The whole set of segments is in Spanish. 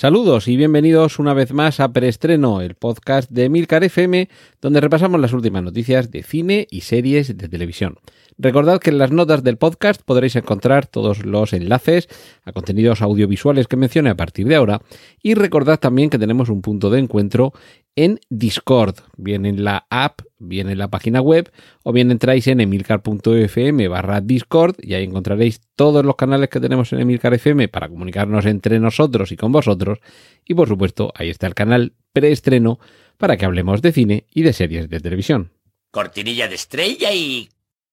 Saludos y bienvenidos una vez más a Preestreno, el podcast de Milcar FM, donde repasamos las últimas noticias de cine y series de televisión. Recordad que en las notas del podcast podréis encontrar todos los enlaces a contenidos audiovisuales que mencione a partir de ahora y recordad también que tenemos un punto de encuentro en Discord, bien en la app, bien en la página web o bien entráis en emilcar.fm barra Discord y ahí encontraréis todos los canales que tenemos en Emilcar FM para comunicarnos entre nosotros y con vosotros. Y por supuesto ahí está el canal preestreno para que hablemos de cine y de series de televisión. Cortinilla de estrella y...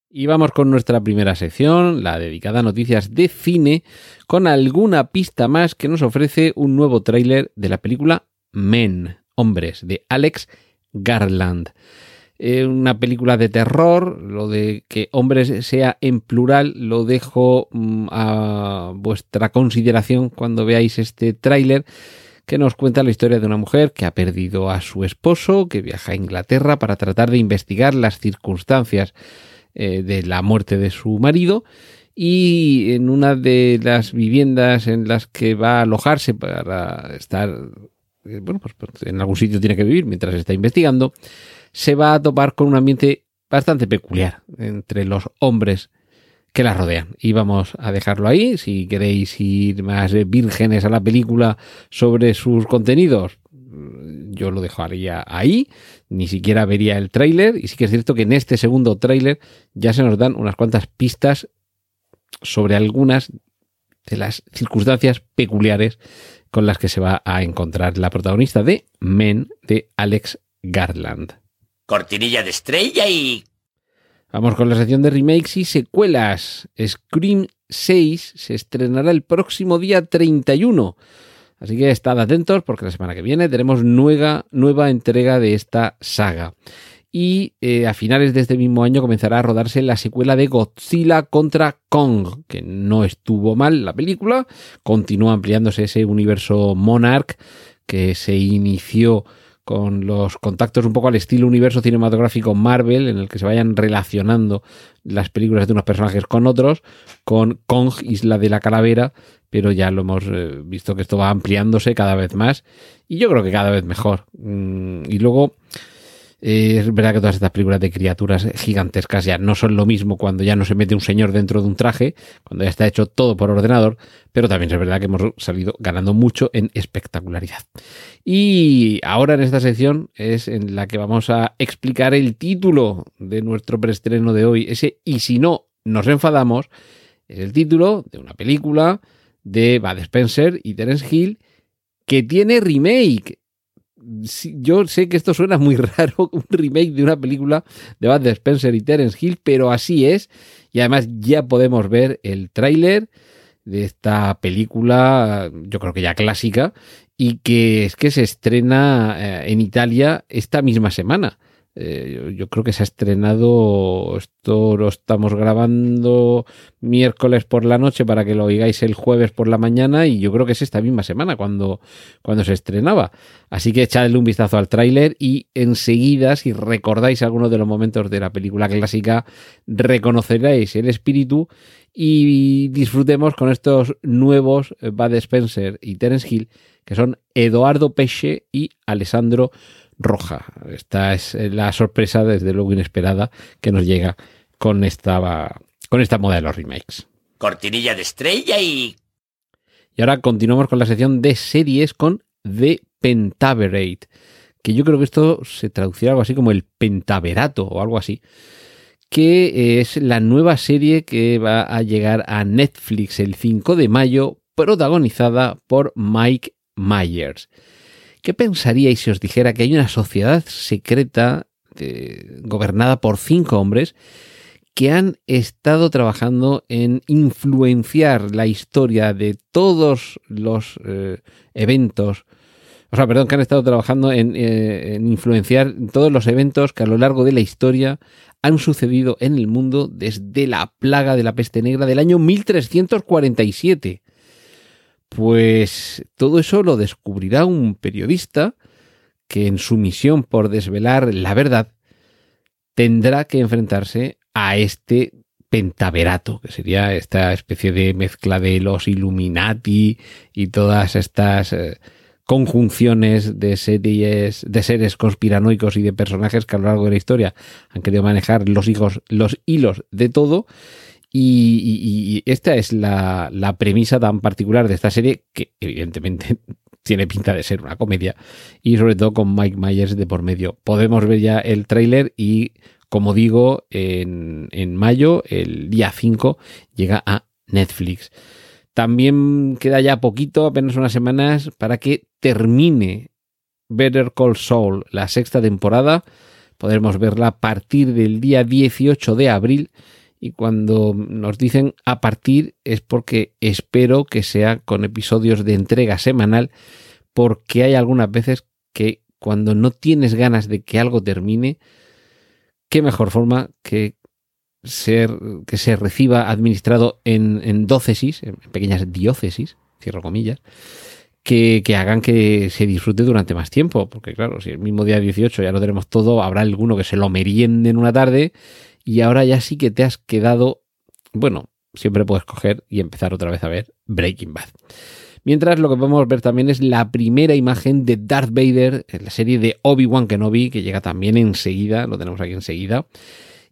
Y vamos con nuestra primera sección, la dedicada a noticias de cine, con alguna pista más que nos ofrece un nuevo tráiler de la película Men, Hombres, de Alex Garland. Eh, una película de terror, lo de que hombres sea en plural lo dejo mm, a vuestra consideración cuando veáis este tráiler que nos cuenta la historia de una mujer que ha perdido a su esposo, que viaja a Inglaterra para tratar de investigar las circunstancias eh, de la muerte de su marido y en una de las viviendas en las que va a alojarse para estar, bueno, pues, pues en algún sitio tiene que vivir mientras está investigando, se va a topar con un ambiente bastante peculiar entre los hombres que la rodean. Y vamos a dejarlo ahí. Si queréis ir más vírgenes a la película sobre sus contenidos, yo lo dejaría ahí, ni siquiera vería el tráiler y sí que es cierto que en este segundo tráiler ya se nos dan unas cuantas pistas sobre algunas de las circunstancias peculiares con las que se va a encontrar la protagonista de Men de Alex Garland. Cortinilla de estrella y... Vamos con la sección de remakes y secuelas. Scream 6 se estrenará el próximo día 31. Así que estad atentos porque la semana que viene tenemos nueva, nueva entrega de esta saga. Y eh, a finales de este mismo año comenzará a rodarse la secuela de Godzilla contra Kong, que no estuvo mal la película, continúa ampliándose ese universo Monarch que se inició con los contactos un poco al estilo universo cinematográfico Marvel, en el que se vayan relacionando las películas de unos personajes con otros, con Kong, Isla de la Calavera, pero ya lo hemos eh, visto que esto va ampliándose cada vez más y yo creo que cada vez mejor. Mm, y luego es verdad que todas estas películas de criaturas gigantescas ya no son lo mismo cuando ya no se mete un señor dentro de un traje, cuando ya está hecho todo por ordenador, pero también es verdad que hemos salido ganando mucho en espectacularidad. Y ahora en esta sección es en la que vamos a explicar el título de nuestro preestreno de hoy, ese y si no nos enfadamos, es el título de una película de Bad Spencer y Terence Hill que tiene remake. Yo sé que esto suena muy raro, un remake de una película de Bad Spencer y Terence Hill, pero así es. Y además ya podemos ver el tráiler de esta película, yo creo que ya clásica, y que es que se estrena eh, en Italia esta misma semana. Eh, yo creo que se ha estrenado, esto lo estamos grabando miércoles por la noche para que lo oigáis el jueves por la mañana y yo creo que es esta misma semana cuando, cuando se estrenaba. Así que echadle un vistazo al tráiler y enseguida, si recordáis algunos de los momentos de la película clásica, reconoceréis el espíritu y disfrutemos con estos nuevos Bad Spencer y Terence Hill, que son Eduardo Pesce y Alessandro roja. Esta es la sorpresa, desde luego inesperada, que nos llega con esta, con esta moda de los remakes. Cortinilla de estrella y... Y ahora continuamos con la sección de series con The Pentaverate, que yo creo que esto se traducirá algo así como el pentaverato o algo así, que es la nueva serie que va a llegar a Netflix el 5 de mayo, protagonizada por Mike Myers. ¿Qué pensaríais si os dijera que hay una sociedad secreta gobernada por cinco hombres que han estado trabajando en influenciar la historia de todos los eh, eventos o sea, perdón, que han estado trabajando en, eh, en influenciar todos los eventos que a lo largo de la historia han sucedido en el mundo desde la plaga de la peste negra del año 1347. Pues todo eso lo descubrirá un periodista que en su misión por desvelar la verdad tendrá que enfrentarse a este pentaverato, que sería esta especie de mezcla de los Illuminati y todas estas eh, conjunciones de series, de seres conspiranoicos y de personajes que a lo largo de la historia han querido manejar los hijos, los hilos de todo. Y, esta es la, premisa tan particular de esta serie, que evidentemente tiene pinta de ser una comedia, y sobre todo con Mike Myers de por medio. Podemos ver ya el tráiler y, como digo, en, en mayo, el día 5, llega a Netflix. También queda ya poquito, apenas unas semanas, para que termine Better Call Saul, la sexta temporada. Podremos verla a partir del día 18 de abril. Y cuando nos dicen a partir es porque espero que sea con episodios de entrega semanal, porque hay algunas veces que cuando no tienes ganas de que algo termine, qué mejor forma que ser, que se reciba administrado en, en en pequeñas diócesis, cierro comillas, que, que hagan que se disfrute durante más tiempo. Porque claro, si el mismo día 18 ya lo tenemos todo, habrá alguno que se lo meriende en una tarde y ahora ya sí que te has quedado, bueno, siempre puedes coger y empezar otra vez a ver Breaking Bad. Mientras lo que podemos ver también es la primera imagen de Darth Vader en la serie de Obi-Wan Kenobi, que llega también enseguida, lo tenemos aquí enseguida.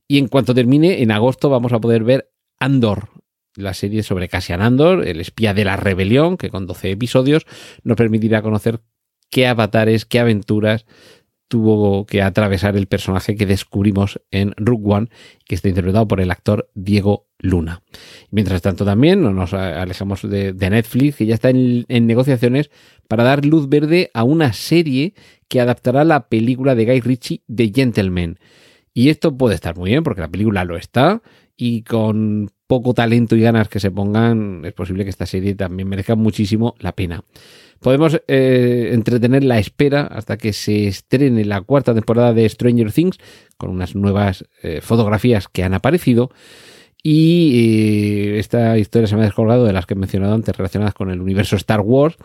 Y en cuanto termine, en agosto vamos a poder ver Andor, la serie sobre Cassian Andor, el espía de la rebelión, que con 12 episodios nos permitirá conocer qué avatares, qué aventuras tuvo que atravesar el personaje que descubrimos en Rook One, que está interpretado por el actor Diego Luna. Mientras tanto, también no nos alejamos de, de Netflix, que ya está en, en, negociaciones para dar luz verde a una serie que adaptará la película de Guy Ritchie, The Gentleman. Y esto puede estar muy bien, porque la película lo está, y con poco talento y ganas que se pongan, es posible que esta serie también merezca muchísimo la pena. Podemos eh, entretener la espera hasta que se estrene la cuarta temporada de Stranger Things, con unas nuevas eh, fotografías que han aparecido. Y eh, esta historia se me ha descolgado de las que he mencionado antes relacionadas con el universo Star Wars.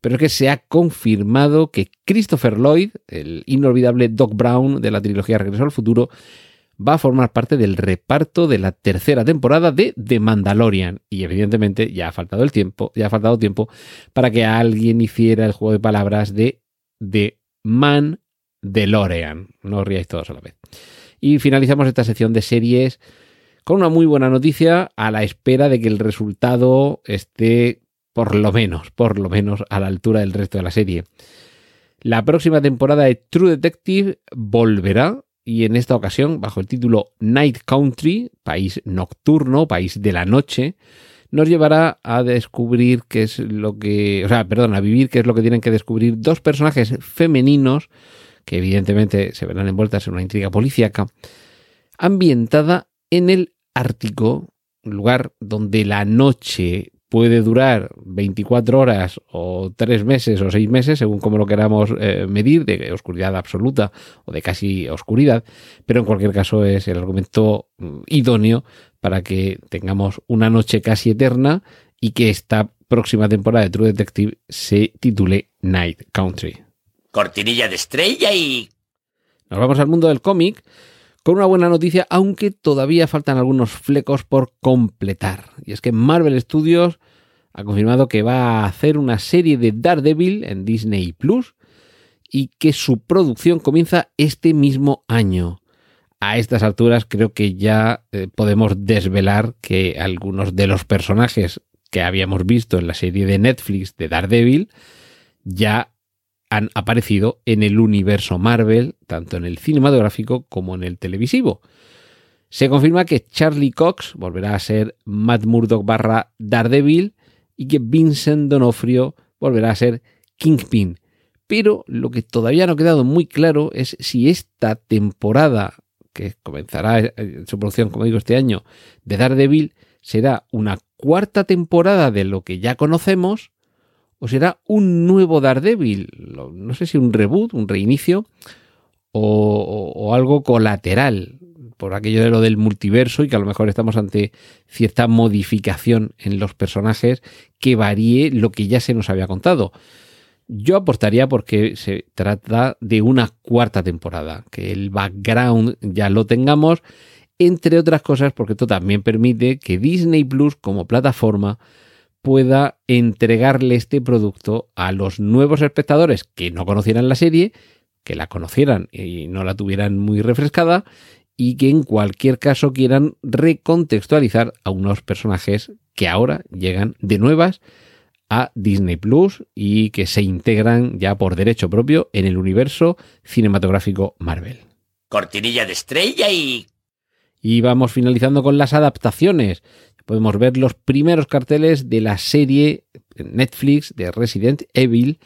Pero es que se ha confirmado que Christopher Lloyd, el inolvidable Doc Brown de la trilogía Regreso al Futuro, va a formar parte del reparto de la tercera temporada de The Mandalorian. Y evidentemente ya ha faltado el tiempo, ya ha faltado tiempo para que alguien hiciera el juego de palabras de The Man DeLorean. No os riáis todos a la vez. Y finalizamos esta sección de series con una muy buena noticia a la espera de que el resultado esté por lo menos, por lo menos a la altura del resto de la serie. La próxima temporada de True Detective volverá y en esta ocasión, bajo el título Night Country, país nocturno, país de la noche, nos llevará a descubrir qué es lo que, o sea, perdón, a vivir qué es lo que tienen que descubrir dos personajes femeninos que evidentemente se verán envueltas en una intriga policíaca, ambientada en el Ártico, un lugar donde la noche puede durar 24 horas o 3 meses o 6 meses, según como lo queramos eh, medir, de oscuridad absoluta o de casi oscuridad, pero en cualquier caso es el argumento idóneo para que tengamos una noche casi eterna y que esta próxima temporada de True Detective se titule Night Country. Cortinilla de estrella y... Nos vamos al mundo del cómic con una buena noticia, aunque todavía faltan algunos flecos por completar. Y es que Marvel Studios ha confirmado que va a hacer una serie de Daredevil en Disney Plus y que su producción comienza este mismo año. A estas alturas creo que ya eh, podemos desvelar que algunos de los personajes que habíamos visto en la serie de Netflix de Daredevil ya han aparecido en el universo Marvel, tanto en el cinematográfico como en el televisivo. Se confirma que Charlie Cox volverá a ser Matt Murdock barra Daredevil y que Vincent Donofrio volverá a ser Kingpin. Pero lo que todavía no ha quedado muy claro es si esta temporada, que comenzará su producción, como digo, este año, de Daredevil, será una cuarta temporada de lo que ya conocemos o será un nuevo Daredevil, no sé si un reboot, un reinicio o, algo colateral por aquello de lo del multiverso y que a lo mejor estamos ante cierta modificación en los personajes que varíe lo que ya se nos había contado. Yo apostaría porque se trata de una cuarta temporada, que el background ya lo tengamos, entre otras cosas porque esto también permite que Disney Plus como plataforma pueda entregarle este producto a los nuevos espectadores que no conocieran la serie, que la conocieran y no la tuvieran muy refrescada y que en cualquier caso quieran recontextualizar a unos personajes que ahora llegan de nuevas a Disney Plus y que se integran ya por derecho propio en el universo cinematográfico Marvel. Cortinilla de estrella y... Y vamos finalizando con las adaptaciones. Podemos ver los primeros carteles de la serie Netflix de Resident Evil.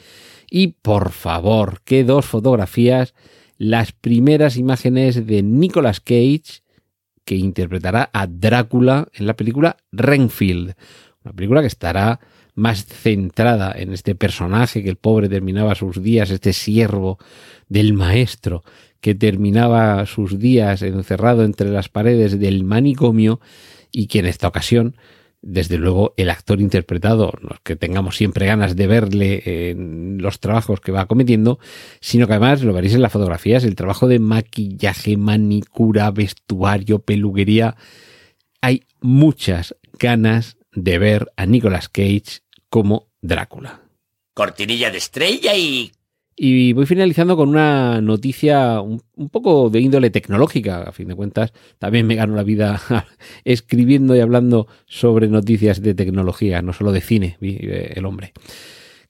Y por favor, qué dos fotografías las primeras imágenes de Nicolas Cage, que interpretará a Drácula en la película Renfield, una película que estará más centrada en este personaje que el pobre terminaba sus días, este siervo del maestro que terminaba sus días encerrado entre las paredes del manicomio y que en esta ocasión desde luego el actor interpretado, no que tengamos siempre ganas de verle en los trabajos que va cometiendo, sino que además lo veréis en las fotografías, el trabajo de maquillaje, manicura, vestuario, peluquería. Hay muchas ganas de ver a Nicolas Cage como Drácula. Cortinilla de estrella y y voy finalizando con una noticia un, poco de índole tecnológica, a fin de cuentas. También me gano la vida escribiendo y hablando sobre noticias de tecnología, no solo de cine, el hombre.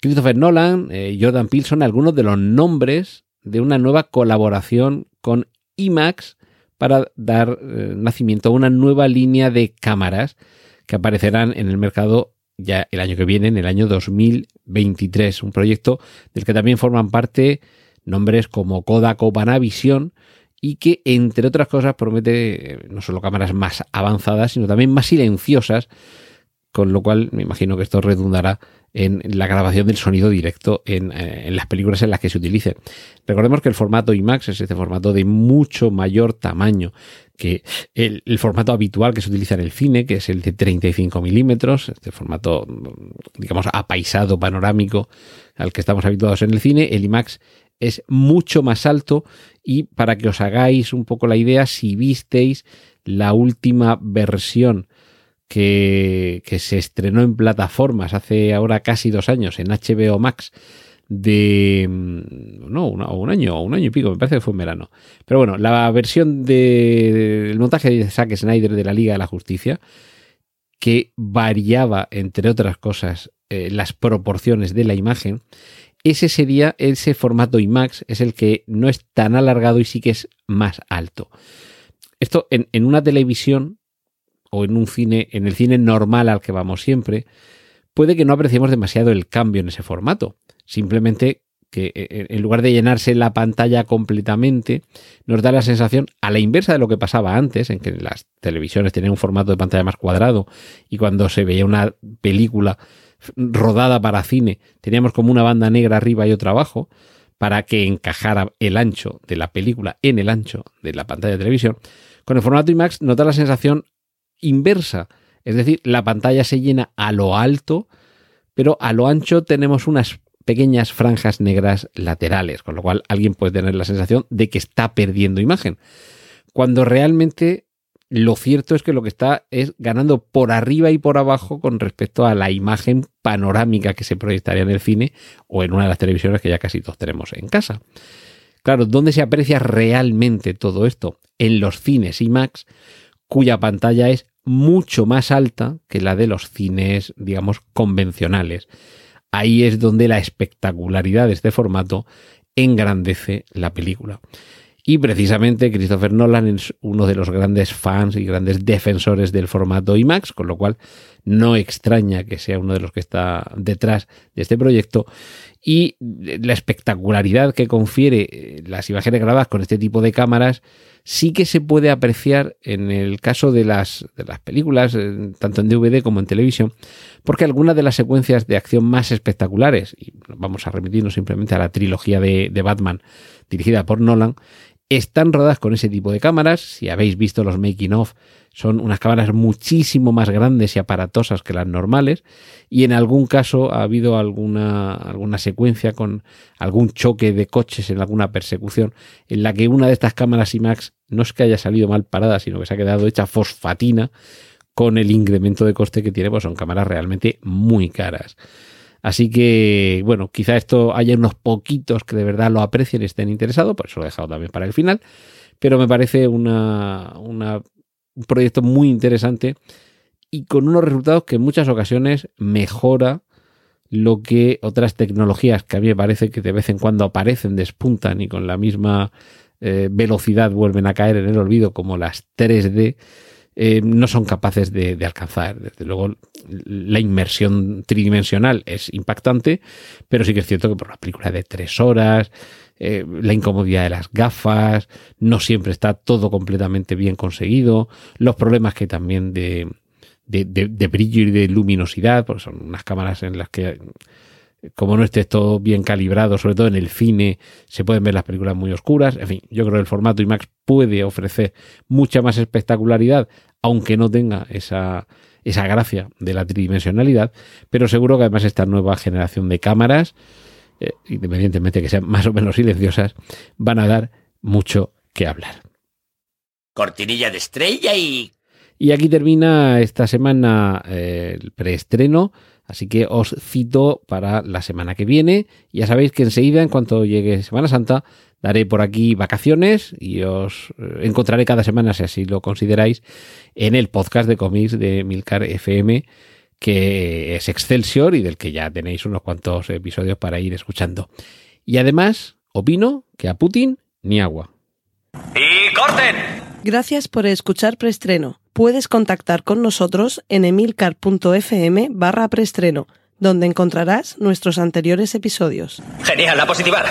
Christopher Nolan, eh, Jordan Peele son algunos de los nombres de una nueva colaboración con IMAX para dar eh, nacimiento a una nueva línea de cámaras que aparecerán en el mercado ya el año que viene, en el año 2023. Un proyecto del que también forman parte nombres como Kodak o Panavision y que, entre otras cosas, promete eh, no solo cámaras más avanzadas, sino también más silenciosas, con lo cual me imagino que esto redundará en la grabación del sonido directo en, eh, las películas en las que se utilice. Recordemos que el formato IMAX es este formato de mucho mayor tamaño que el, formato habitual que se utiliza en el cine, que es el de 35 milímetros, este formato, digamos, apaisado, panorámico, al que estamos habituados en el cine, el IMAX es mucho más alto y para que os hagáis un poco la idea, si visteis la última versión que, se estrenó en plataformas hace ahora casi dos años en HBO Max, de mm, no, un año o un año y pico, me parece que fue en verano. Pero bueno, la versión del montaje de Zack Snyder de la Liga de la Justicia, que variaba, entre otras cosas, eh, las proporciones de la imagen, ese sería, ese formato IMAX es el que no es tan alargado y sí que es más alto. Esto en una televisión o en un cine, en el cine normal al que vamos siempre, puede que no apreciemos demasiado el cambio en ese formato. Simplemente que eh, eh, en lugar de llenarse la pantalla completamente, nos da la sensación, a la inversa de lo que pasaba antes, en que las televisiones tenían un formato de pantalla más cuadrado y cuando se veía una película rodada para cine, teníamos como una banda negra arriba y otra abajo, para que encajara el ancho de la película en el ancho de la pantalla de televisión. Con el formato IMAX nos da la sensación inversa, es decir, la pantalla se llena a lo alto, pero a lo ancho tenemos unas pequeñas franjas negras laterales, con lo cual alguien puede tener la sensación de que está perdiendo imagen. Cuando realmente lo cierto es que lo que está es ganando por arriba y por abajo con respecto a la imagen panorámica que se proyectaría en el cine o en una de las televisiones que ya casi todos tenemos en casa. Claro, ¿dónde se aprecia realmente todo esto? En los cines IMAX, cuya pantalla es mucho más alta que la de los cines, digamos, convencionales ahí es donde la espectacularidad de este formato engrandece la película. Y precisamente Christopher Nolan es uno de los grandes fans y grandes defensores del formato IMAX, con lo cual no extraña que sea uno de los que está detrás de este proyecto. Y la espectacularidad que confiere eh, las imágenes grabadas con este tipo de cámaras sí que se puede apreciar en el caso de las, de las películas, eh, tanto en DVD como en televisión, porque algunas de las secuencias de acción más espectaculares, y vamos a remitirnos simplemente a la trilogía de, de Batman dirigida por Nolan, están rodadas con ese tipo de cámaras. Si habéis visto los making of, son unas cámaras muchísimo más grandes y aparatosas que las normales. Y en algún caso ha habido alguna, alguna secuencia con algún choque de coches en alguna persecución en la que una de estas cámaras IMAX no es que haya salido mal parada, sino que se ha quedado hecha fosfatina con el incremento de coste que tiene, pues son cámaras realmente muy caras. Así que, bueno, quizá esto haya unos poquitos que de verdad lo aprecien y estén interesados, por eso lo he dejado también para el final, pero me parece una, una, un proyecto muy interesante y con unos resultados que en muchas ocasiones mejora lo que otras tecnologías que a mí me parece que de vez en cuando aparecen, despuntan y con la misma eh, velocidad vuelven a caer en el olvido como las 3D eh, no son capaces de, de, alcanzar. Desde luego, la inmersión tridimensional es impactante, pero sí que es cierto que por una película de tres horas, eh, la incomodidad de las gafas, no siempre está todo completamente bien conseguido, los problemas que también de, de, de brillo y de luminosidad, porque son unas cámaras en las que como no esté todo bien calibrado, sobre todo en el cine, se pueden ver las películas muy oscuras. En fin, yo creo que el formato IMAX puede ofrecer mucha más espectacularidad, aunque no tenga esa, esa gracia de la tridimensionalidad, pero seguro que además esta nueva generación de cámaras, eh, independientemente de que sean más o menos silenciosas, van a dar mucho que hablar. Cortinilla de estrella y... Y aquí termina esta semana eh, el preestreno Así que os cito para la semana que viene. Ya sabéis que enseguida, en cuanto llegue Semana Santa, daré por aquí vacaciones y os eh, encontraré cada semana, si así lo consideráis, en el podcast de cómics de Milcar FM, que es Excelsior y del que ya tenéis unos cuantos episodios para ir escuchando. Y además, opino que a Putin ni agua. ¡Y corten! Gracias por escuchar Preestreno puedes contactar con nosotros en emilcar.fm barra preestreno, donde encontrarás nuestros anteriores episodios. Genial, la positiva.